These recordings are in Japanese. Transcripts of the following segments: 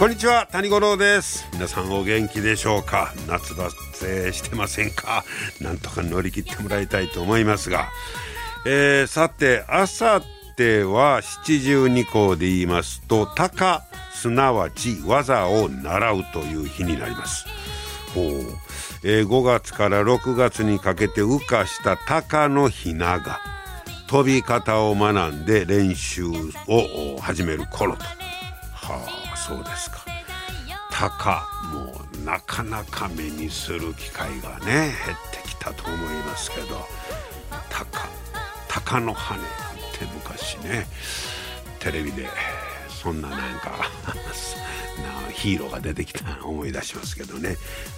こんにちは谷五郎です。皆さんお元気でしょうか？夏バテしてませんか？なんとか乗り切ってもらいたいと思いますが、えー、さてあさっては七十二項で言いますと「鷹」すなわち技を習うという日になります。ほう、えー、5月から6月にかけて羽化した鷹のひなが飛び方を学んで練習を始める頃と。はあ。そうですか。鷹もうなかなか目にする機会がね減ってきたと思いますけど。鷹鷹の羽なんて昔ねテレビでそんななんか ヒーローが出てきたの思い出しますけどね。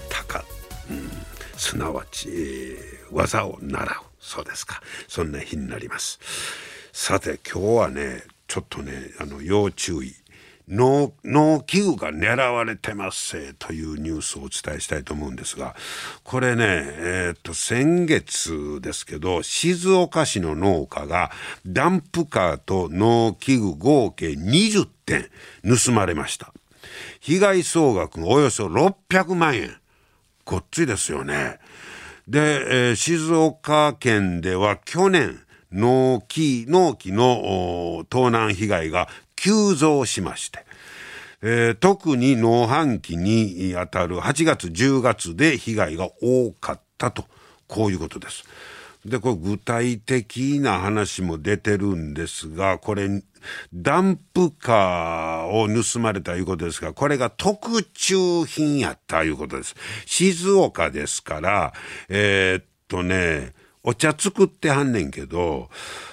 鷹、うん、すなわち、技を習う。そうですか。そんな日になります。さて今日はねちょっとねあの要注意。農機具が狙われてますというニュースをお伝えしたいと思うんですがこれね、えー、と先月ですけど静岡市の農家がダンプカーと農機具合計20点盗まれました。被害総額およそ600万円。ごっついですよね。で、えー、静岡県では去年農機農機の盗難被害が急増しまして、えー、特に農繁期にあたる8月10月で被害が多かったとこういうことです。でこれ具体的な話も出てるんですがこれダンプカーを盗まれたいうことですがこれが特注品やったということです。静岡ですからえー、っとねお茶作ってはんねんけど、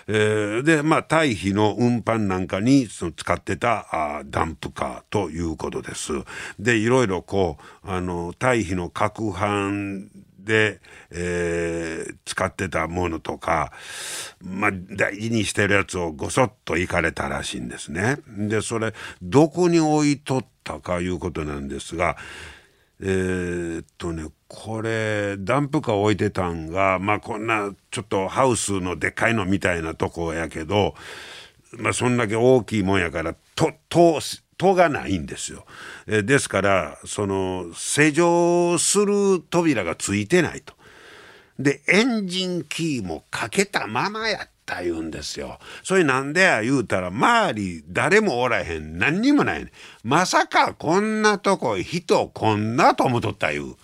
えー、で、まあ、堆肥の運搬なんかにその使ってたあダンプカーということです。で、いろいろこう、あの、堆肥の攪拌で、えー、使ってたものとか、まあ、大事にしてるやつをごそっと行かれたらしいんですね。で、それ、どこに置いとったかいうことなんですが、えー、っとね、これ、ダンプカー置いてたんが、まあこんなちょっとハウスのでっかいのみたいなとこやけど、まあそんだけ大きいもんやから、と、と、戸がないんですよ。えですから、その、施錠する扉がついてないと。で、エンジンキーもかけたままやった言うんですよ。それなんでや言うたら、周り誰もおらへん、何にもないねまさかこんなとこ人こんなと思っとった言う。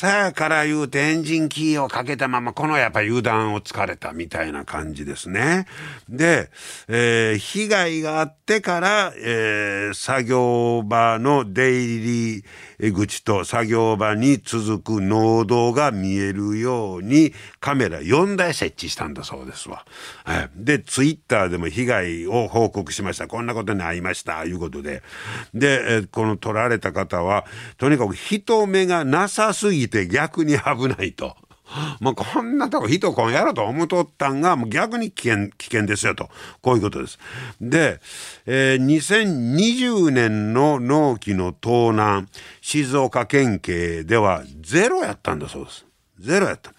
さやから言うてエンジンキーをかけたまま、このやっぱ油断を疲れたみたいな感じですね。で、えー、被害があってから、えー、作業場の出入り口と作業場に続く農道が見えるようにカメラ4台設置したんだそうですわ。はい、で、ツイッターでも被害を報告しました。こんなことに遭いました。いうことで。で、えー、この撮られた方は、とにかく人目がなさすぎて逆に危ないと。もうこんなとこ人こんやろと思うとったんが、もう逆に危険、危険ですよと。こういうことです。で、えー、2020年の納期の盗難、静岡県警ではゼロやったんだそうです。ゼロやった。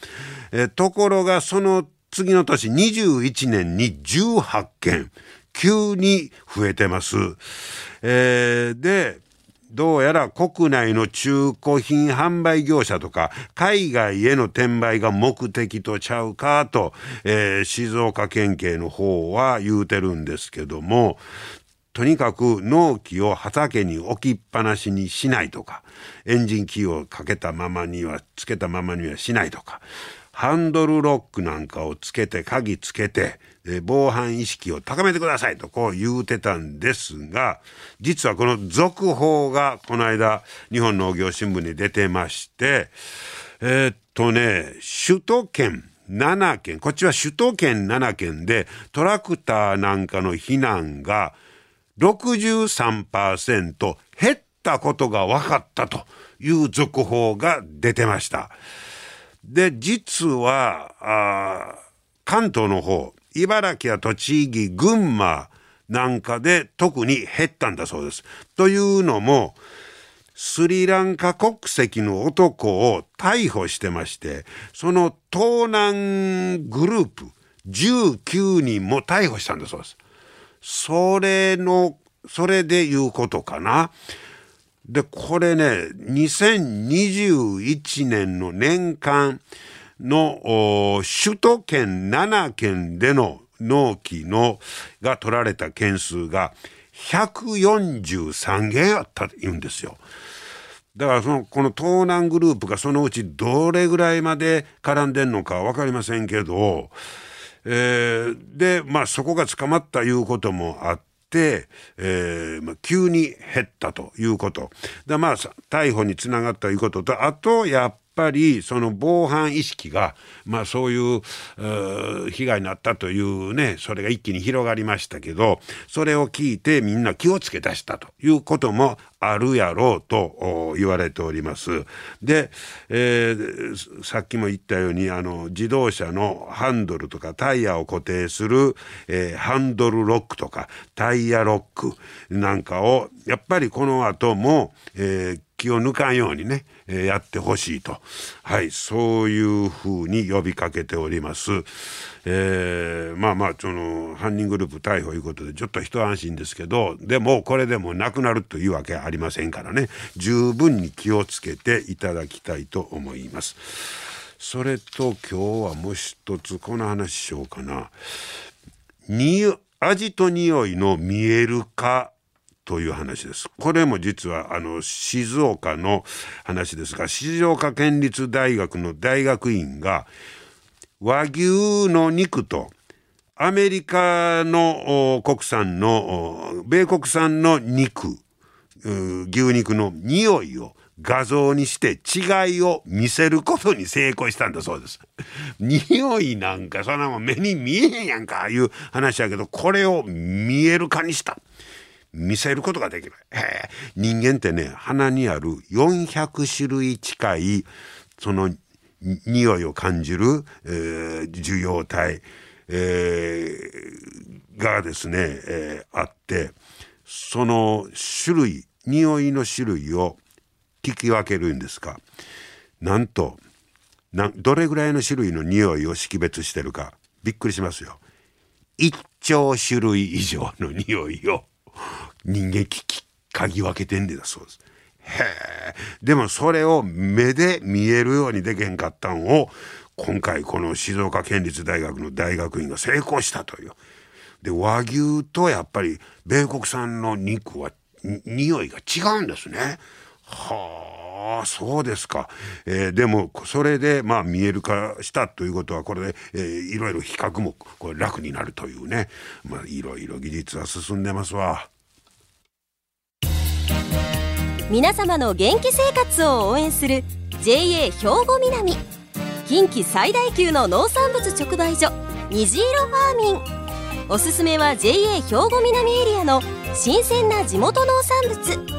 えー、ところがその次の年21年に18件、急に増えてます。えー、で、どうやら国内の中古品販売業者とか海外への転売が目的とちゃうかと、えー、静岡県警の方は言うてるんですけどもとにかく納期を畑に置きっぱなしにしないとかエンジンキーをかけたままにはつけたままにはしないとかハンドルロックなんかをつけて鍵つけてえ防犯意識を高めてくださいとこう言うてたんですが実はこの続報がこの間日本農業新聞に出てましてえー、っとね首都圏7県こっちは首都圏7県でトラクターなんかの避難が63%減ったことが分かったという続報が出てました。で、実は、あ関東の方、茨城や栃木、群馬なんかで特に減ったんだそうです。というのも、スリランカ国籍の男を逮捕してまして、その盗難グループ19人も逮捕したんだそうです。それの、それでいうことかな。で、これね、2021年の年間の首都圏7県での納期のが取られた件数が143件あったと言うんですよ。だからそのこの盗難グループがそのうちどれぐらいまで絡んでんのか分かりませんけど、えー、でまあそこが捕まったいうこともあって、えーまあ、急に減ったということ。でまあ逮捕につながったということとあとやっぱりその防犯意識が、まあ、そういう被害になったというねそれが一気に広がりましたけどそれを聞いてみんな気をつけ出したということもあるやろうと言われております。で、えー、さっきも言ったようにあの自動車のハンドルとかタイヤを固定する、えー、ハンドルロックとかタイヤロックなんかをやっぱりこの後も、えー、気を抜かんようにね、えー、やってほしいと、はい、そういうふうに呼びかけております。えー、まあまあ、その、犯人グループ逮捕いうことで、ちょっと一安心ですけど、でも、これでもなくなるというわけありませんからね、十分に気をつけていただきたいと思います。それと、今日はもう一つ、この話しようかな。に味と匂いの見える化という話です。これも実はあの静岡の話ですが静岡県立大学の大学院が和牛の肉とアメリカの国産の米国産の肉牛肉の匂いを画像にして違いを見せることに成功したんだそうです。匂いなんかそんなもん目に見えへんやんかいう話やけどこれを見える化にした。見せることができる。人間ってね、鼻にある400種類近い、その、匂いを感じる、えー、受容体、えー、がですね、えー、あって、その種類、匂いの種類を聞き分けるんですか。なんと、などれぐらいの種類の匂いを識別してるか、びっくりしますよ。1兆種類以上の匂いを人間き嗅ぎ分けてんでだそうです。へえ。でもそれを目で見えるようにでけんかったんを今回この静岡県立大学の大学院が成功したという。で和牛とやっぱり米国産の肉は匂いが違うんですね。はあああそうですか、えー、でもそれでまあ見える化したということはこれで、えー、いろいろ比較もこれ楽になるというね。まあいろいろ技術は進んでますわ。皆様の元気生活を応援する JA 兵庫南。近畿最大級の農産物直売所虹色ファーミン。おすすめは JA 兵庫南エリアの新鮮な地元農産物。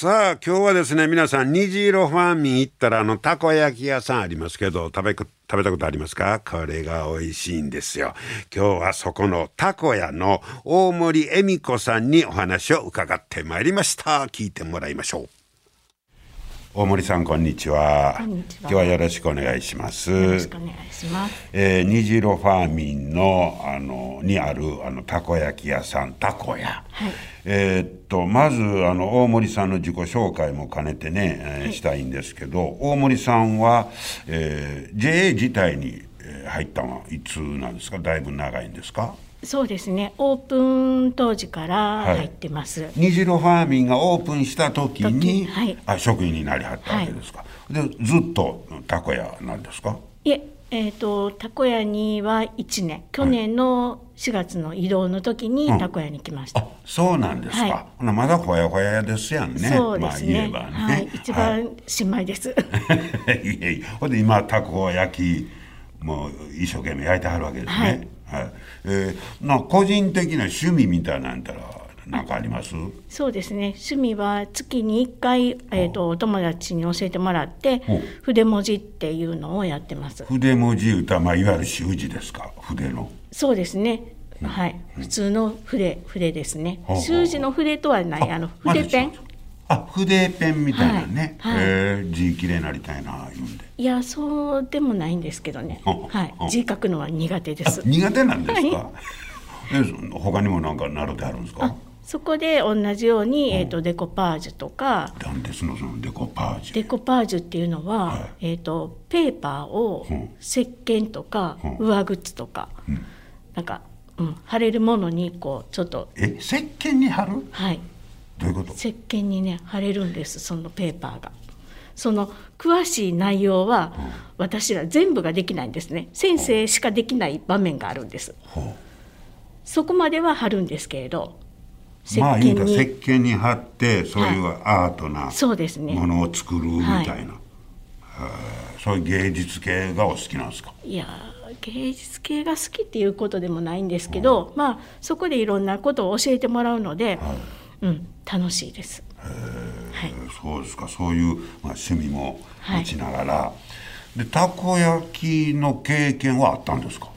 さあ今日はですね皆さん虹色ファンミン行ったらあのたこ焼き屋さんありますけど食べ食べたことありますか？これが美味しいんですよ。今日はそこのたこ屋の大森恵美子さんにお話を伺ってまいりました。聞いてもらいましょう。大森さんこんにちは。今日はよろしくお願いします。よろしくお願いします。えー、虹色ファーミンのあのにあるあのたこ焼き屋さんたこ屋。はい、えー、っとまずあの大森さんの自己紹介も兼ねてね、えー、したいんですけど、大森さんは、えー、JA 自体に入ったのはいつなんですか？だいぶ長いんですか？そうですね。オープン当時から入ってます、虹色ファーミンがオープンした時に、時はい。あ職員になりはったわけですか、でずっとたこ屋なんですか？いええー、とたこ屋には1年。去年の4月の移動の時にうん。たこ屋に来ました、あそうなんですか、はい。まだほやほやですやんね。そうですね,、まあ言えばね、はい、一番新米です、いえいえ。ほんで今たこ焼きもう一生懸命焼いてはるわけですねはい、えーな個人的な趣味みたいなんたら何かあります？そうですね。趣味は月に1回、えー、とお友達に教えてもらって筆文字っていうのをやってます。筆文字歌、まあ、いわゆる習字ですか？筆の。そうですね。はい。普通の筆筆ですね。習字の筆とはない。あの筆ペンあ筆ペンみたいなね、はい。はい。えー字きれいになりたいな言うんで。いやそうでもないんですけどね。はい。字書くのは苦手です。苦手なんですか、はえそ他にもなんか習ってあるんですか？そこで同じように、えー、とデコパージュとか。なんですのそのデコパージュ。デコパージュっていうのは、はい。えー、とペーパーをうん。石鹸とかうん。上靴とか、なんか、うん、貼れるものにこうちょっと。え石鹸に貼る？はいどういうこと？石鹸にね貼れるんですそのペーパーが。その詳しい内容は私ら全部ができないんですね。先生しかできない場面があるんです。ほそこまでは貼るんですけれどうまあ言うたら石に。鹸に貼ってそういうアートなそうですね。ものを作るみたいな、へー。そういう芸術系がお好きなんですか？いやー芸術系が好きっていうことでもないんですけど、まあそこでいろんなことを教えてもらうので、うん楽しいです。はい、そうですか。そういう、まあ、趣味も持ちながら、でたこ焼きの経験はあったんですか？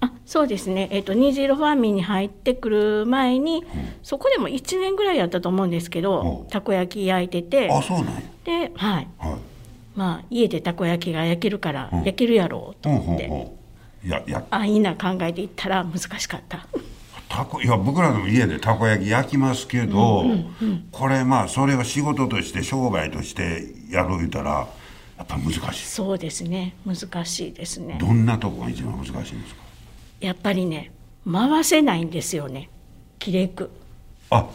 あそうですね、えっと虹色ファーミンに入ってくる前に、そこでも1年ぐらいやったと思うんですけど、うん。たこ焼き焼いてて。あそうなんや。で、はい。はい。まあ、家でたこ焼きが焼けるからうん。焼けるやろうと思って、ほうほういやいや。あいいな考えていったら難しかった。たこいや僕らでも家でたこ焼き焼きますけど、これまあそれを仕事として商売としてやる言うたらやっぱ難しい。そうですね。難しいですね。どんなとこが一番難しいんですか？やっぱりね回せないんですよね。切れく。あ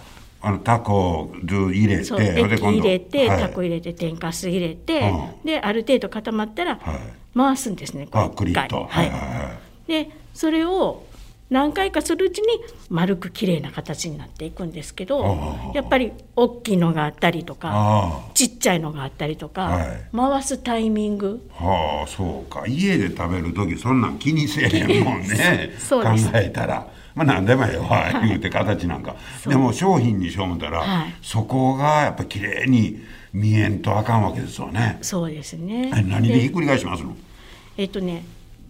あのタコを入れてそう液入れて、はい。タコ入れて天かす入れて、うである程度固まったらはい。回すんですね、あこう一回。クリッとはいはいはい。でそれを何回かするうちに丸く綺麗な形になっていくんですけど、やっぱり大きいのがあったりとかあちっちゃいのがあったりとか、はい。回すタイミング。あはあそうか。家で食べる時そんなん気にせえへんもんね。考えたら。まあ何でもええわ、言うて形なんか。でも商品にしよう思ったら、はい。そこがやっぱ綺麗に見えんとあかんわけですよね。そうですね。え何でひっくり返しますの？えっとね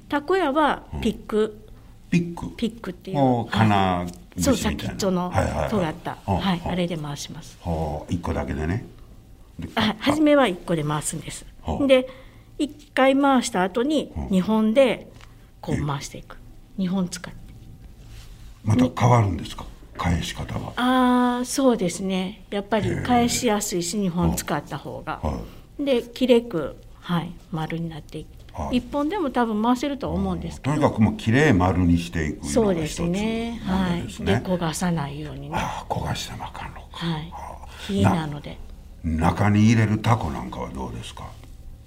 たこ屋はピック、ピック？ピックっていう。お金はい。そう先っちょの尖った、はい、はああれで回します。はあ一個だけでね。であ初めは1個で回すんです。はあ。で1回回した後に2本でこう回していく。2本使って。また変わるんですか？返し方は。ああそうですね。やっぱり返しやすいし2本使った方が。はで切れく、はい、丸になっていく。はい1本でも多分回せるとは思うんですけとにど。かくもう綺麗丸にしていくそうですね。はい。で焦がさないようにね。ああ焦がしてもあかんのかはいはあ。火なので。中に入れるタコなんかはどうですか？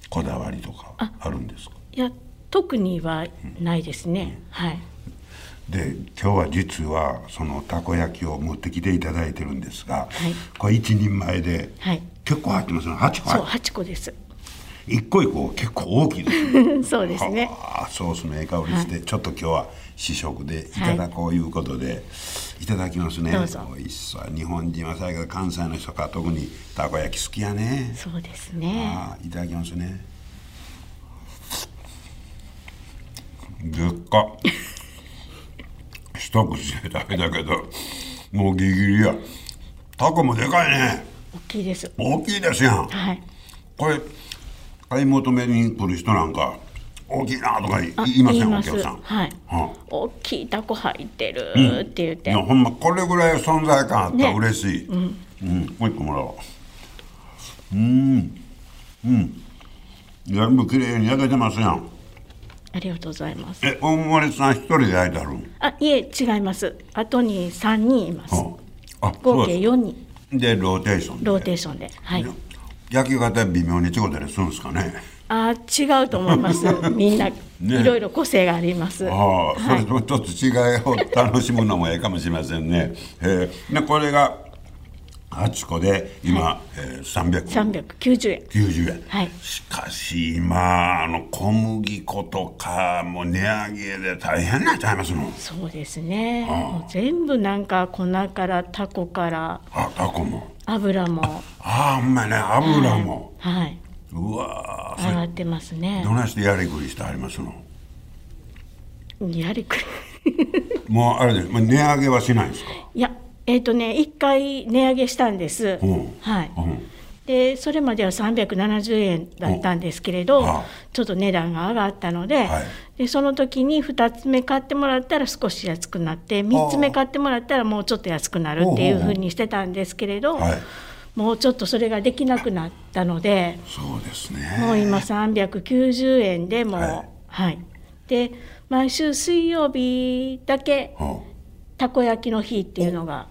こだわりとかあるんですか？いや特にはないですね。はい。で今日は実はそのたこ焼きを持ってきていただいてるんですが、はいこれ一人前ではい。結構入ってますね8個そう入っ8個です。一個一個結構大きいですね。そうですね。はあソースのええ香りして、ちょっと今日は試食でいただこういうことで、い、ただきますね。どうぞ。美味しそう。日本人はさやけど関西の人か特にたこ焼き好きやね。そうですね。ああいただきますね。でっか 一口で食べたけどもうギリギリや。タコもでかいね。大きいです。大きいですやん。はい。これ買い求めに来る人なんか大きいなとか言あいませんお客さん。はい。は大きいタコ入ってる。って言って。いやほんまこれぐらい存在感あったらね。嬉しい、うん。もう一個もらおう。うん。うん。全部に焼けてますやん。ありがとうございます。え大森さん一人で焼いてあるん？あいえ違います。後に3人います。はああ合計そう4人。でローテーションで。ローテーションで。はい焼き方微妙に違ったりするんですかね。あ違うと思います。みんな、いろいろ個性があります。ああ、それとちょっと違いを楽しむのもええかもしれませんね。え。ー、でこれが8個で今、えー、390 390円。円、はい。しかし今あの小麦粉とかもう値上げで大変なっちゃいますの？そうですね。もう全部なんか粉からタコから。あタコも油も。ああほんまやね油も、はい、うわー。それ上がってますね。どないしてやりくりしてありますの？やりくり。もうあれです、まあ、値上げはしないんですか？いやえっ、とね1回値上げしたんです、うん。はい、うんでそれまでは370円だったんですけれど、あちょっと値段が上がったので,、はい。でその時に2つ目買ってもらったら少し安くなって3つ目買ってもらったらもうちょっと安くなるっていうふうにしてたんですけれど、はい。もうちょっとそれができなくなったのでそうですね。もう今390円でもうははい。い、で毎週水曜日だけはたこ焼きの日っていうのが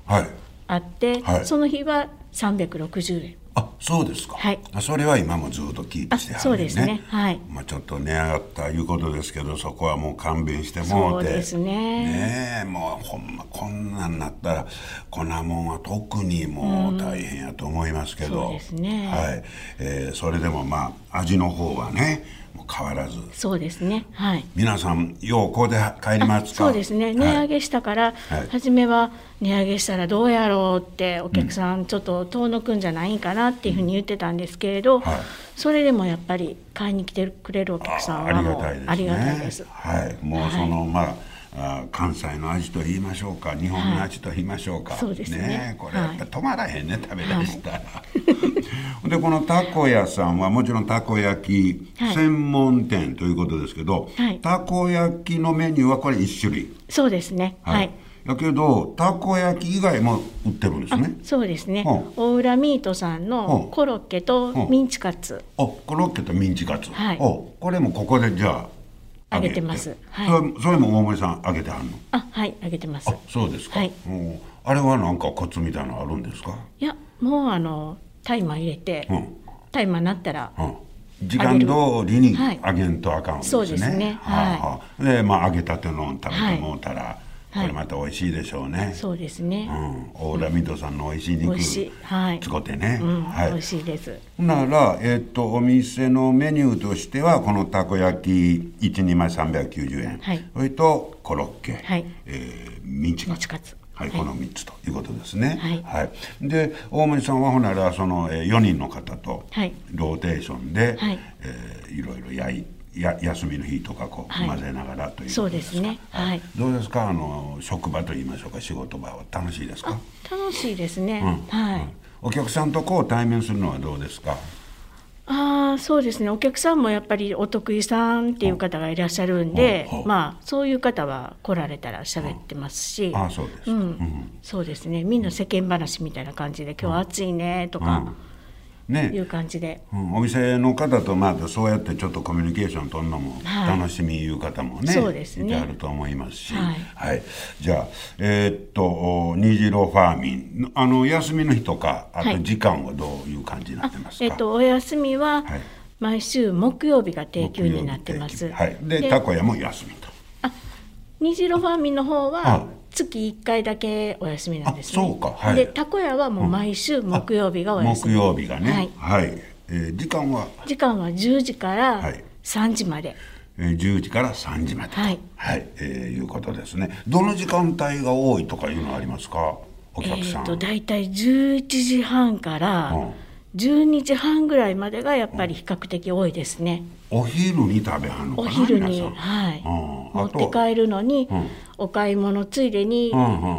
あって、はい。その日は360円。あそうですか、はい。あそれは今もずっとキープしてはるあそうですね。はい。まあ、ちょっと値上がったいうことですけどそこはもう勘弁してもて。そううですね。ねえもうほんまこんなんなったら粉もんは特にもう大変やと思いますけど、そうですね。はい。えーそれでもまあ味の方はね変わらず。そうですね。はい。皆さんようこうで帰りますか？そうですね。値上げしたから、はい。初めは値上げしたらどうやろうってお客さんちょっと遠のくんじゃないかなっていうふうに言ってたんですけれど、はい。それでもやっぱり買いに来てくれるお客さんあありがたいですね。ありがたいです。はい、もうその、まああ関西の味と言いましょうか日本の味と言いましょうか、そうですね。えこれやっぱり止まらへんね、食べだしたら、でこのたこ屋さんはもちろんたこ焼きはい。専門店ということですけど、はい。たこ焼きのメニューはこれ1種類。そうですね。はい、だけどたこ焼き以外も売ってるんですね。そうですね、う。ん大浦ミートさんのコロッケとミンチカツ、おコロッケとミンチカツ、はい。おこれもここでじゃあ揚げてます。はい。それも大森さん揚げてはんの？あはい揚げてます。あそうですか、はい。うんあれはなんかコツみたいなのあるんですか、いやもうあのタイマー入れて、うん。タイマーなったらうん、時間通りにはい。揚げんとあかんですね、そうですね。はあはあ。でまあ揚げたての食べてもうたら、はいこれまた美味しいでしょうね、そうですね、うん、オーラミドさんの美味しい肉はい。使ってね、うん。はい。美味しいです。なら、えっとお店のメニューとしてはこのたこ焼き12枚390円、はい。それとコロッケ、はい。えーミンチカツ。カツ。はい、はい。この3つということですね。はい。で大森さんはほんならその、えー、4人の方とはい。ローテーションで、はい。えーいろいろ焼いや休みの日とかこう、はい混ぜながらというそうですね。はい。どうですか？あの職場といいましょうか仕事場は楽しいですか、楽しいですね、うん。はい、お客さんとこう対面するのはどうですか？ああそうですね。お客さんもやっぱりお得意さんっていう方がいらっしゃるんで、うんう。んまあそういう方は来られたら喋ってますし、ああそうですか、うん。うん。そうですね。みんな世間話みたいな感じで「今日暑いね」とかね。いう感じで、うん、お店の方とまあそうやってちょっとコミュニケーション取るのもはい。楽しみいう方もね、そうですね。いてあると思いますし、はい。じゃあえーっとお虹色ファーミン。あの休みの日とかあとはい。時間はどういう感じになってますか、えっとお休みははい。毎週木曜日が定休になってます。はい、でたこ屋も休みと。虹色ファーミンの方はは月1回だけお休みなんですね。あそうか。はい。でたこ屋はもう毎週木曜日がお休木み。曜日がね。はい。はい、えー時間は、時間は10時からはい。3時まで。えー10時から3時までと。はい。はい。えーいうことですね。どの時間帯が多いとかいうのはありますか？おえ客さん、ーと大体11時半からうん。12時半ぐらいまでがやっぱり比較的多いですね。お昼に食べはんのかおな昼に、はい、うん。持って帰るのに、うん。お買い物ついでに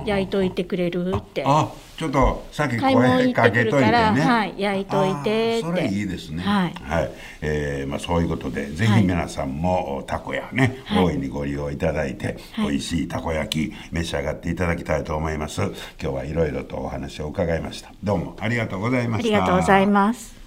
焼いといてくれるって、あちょっと先買い物声行ってくるかけといて。ねはい焼いといてそれいいですね。はい。えーまあ、そういうことでぜはい。ひ皆さんもたこやね、はい。大いにご利用いただいて、はい。美味しいたこ焼き召し上がっていただきたいと思います。今日はいろいろとお話を伺いました。どうもありがとうございました。ありがとうございます。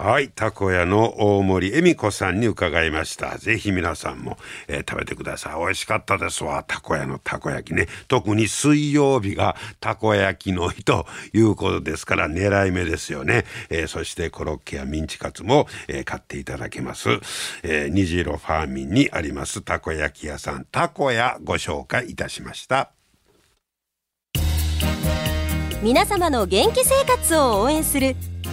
はい、たこ屋の大森恵美子さんに伺いました。ぜひ皆さんも、えー、食べてください。美味しかったですわ。たこ屋のたこ焼きね。特に水曜日がたこ焼きの日ということですから狙い目ですよね。えー、そしてコロッケやミンチカツも、えー、買っていただけます。えー、虹色ファーミンにありますたこ焼き屋さん、たこ屋ご紹介いたしました。皆様の元気生活を応援する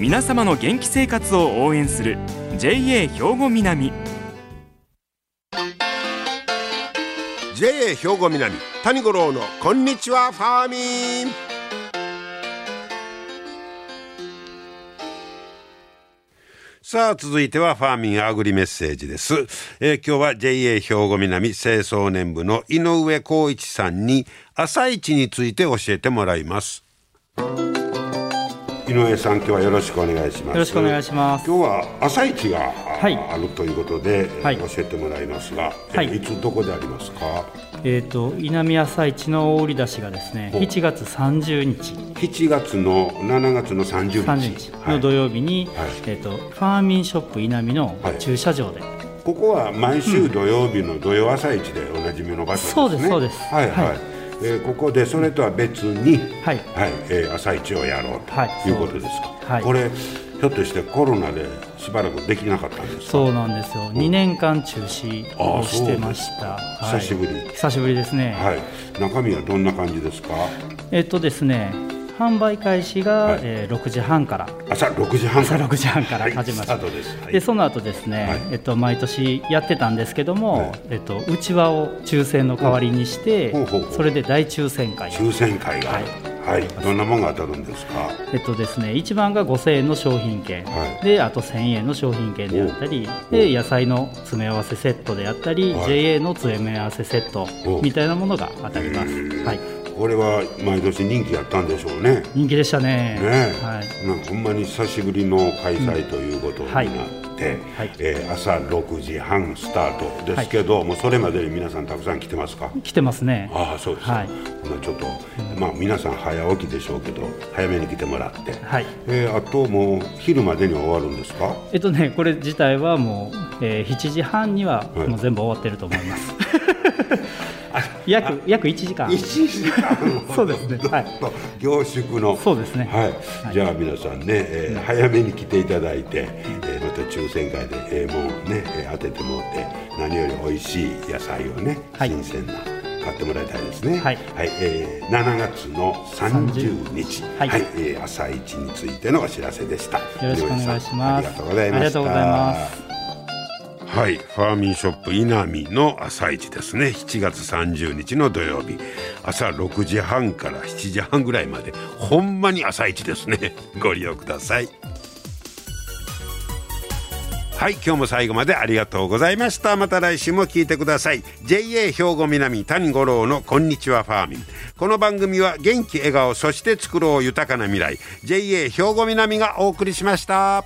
皆様の元気生活を応援する JA 兵庫南 JA 兵庫南谷五郎のこんにちはファーミンさあ、続いてはファーミンアグリメッセージです。えー、今日は JA 兵庫南清掃年部の井上光一さんに朝市について教えてもらいます。井上さん、今日はよろしくお願いします。よろしくお願いします。今日は朝市が、はい、あるということで、はい、教えてもらいますが、はい、いつどこでありますか？えっ、ー、と稲見朝市の売り出しがですね7月30日。7月の7月の30日 ,30 日の土曜日に、はい、えーと、ファーミンショップ稲見の駐車場で、はい、ここは毎週土曜日の土曜朝市でおなじみの場所ですね、そうですそうです。はい、はいえー、ここでそれとは別に、はい。はいえー、朝市をやろうとい。うことですか、はい、これひょっとしてコロナでしばらくできなかったんですそうなんですよ、うん、2年間中止をしてました、はい、久しぶり。久しぶりですね。はい。中身はどんな感じですか？えっとですね販売開始が、はい、えー、6時半から。朝6時半朝6時半から始まって、はい、でその後ですね、はい、えっと、毎年やってたんですけども、えっと、うちわを抽選の代わりにして、それで大抽選会抽選会が、はい。はい、どんなものが当たるんですか？えっとですね、一番が5000円の商品券、はい、であと1000円の商品券であったり、で野菜の詰め合わせセットであったり、はい、JA の詰め合わせセットみたいなものが当たります。はい。これは毎年人気やったんでしょうね。人気でしたね。ね、はい。なんかほんまに久しぶりの開催ということになって。うん。て、はい、えー、朝6時半スタートですけど、はい、もうそれまでに皆さんたくさん来てますか？来てますね。ああそうです、はい、まあ、ちょっと、まあ皆さん早起きでしょうけど早めに来てもらって、はい。えー、あともう昼までには終わるんですか？えっとねこれ自体はもう、えー、7時半にはもう全部終わってると思います、約約1時間。1時間そうですね。はい。凝縮の。そうですね。はい。じゃあ皆さんね、えー、早めに来ていただいて、えー、また抽選会で、えー、もうね、えー、当ててもらって何より美味しい野菜をね、新鮮な。買ってもらいたいですね。はい、はい、えー、7月の30日、はい、はい、えー、朝一についてのお知らせでした。よろしくお願いします。ありがとうございました。はい、ファーミンショップ稲見の朝市ですね。7月30日の土曜日。朝6時半から7時半ぐらいまで。ほんまに朝市ですね。ご利用ください。はい。今日も最後までありがとうございました。また来週も聞いてください。JA 兵庫南谷五郎のこんにちはファーミン。この番組は元気笑顔そして作ろう豊かな未来。JA 兵庫南がお送りしました。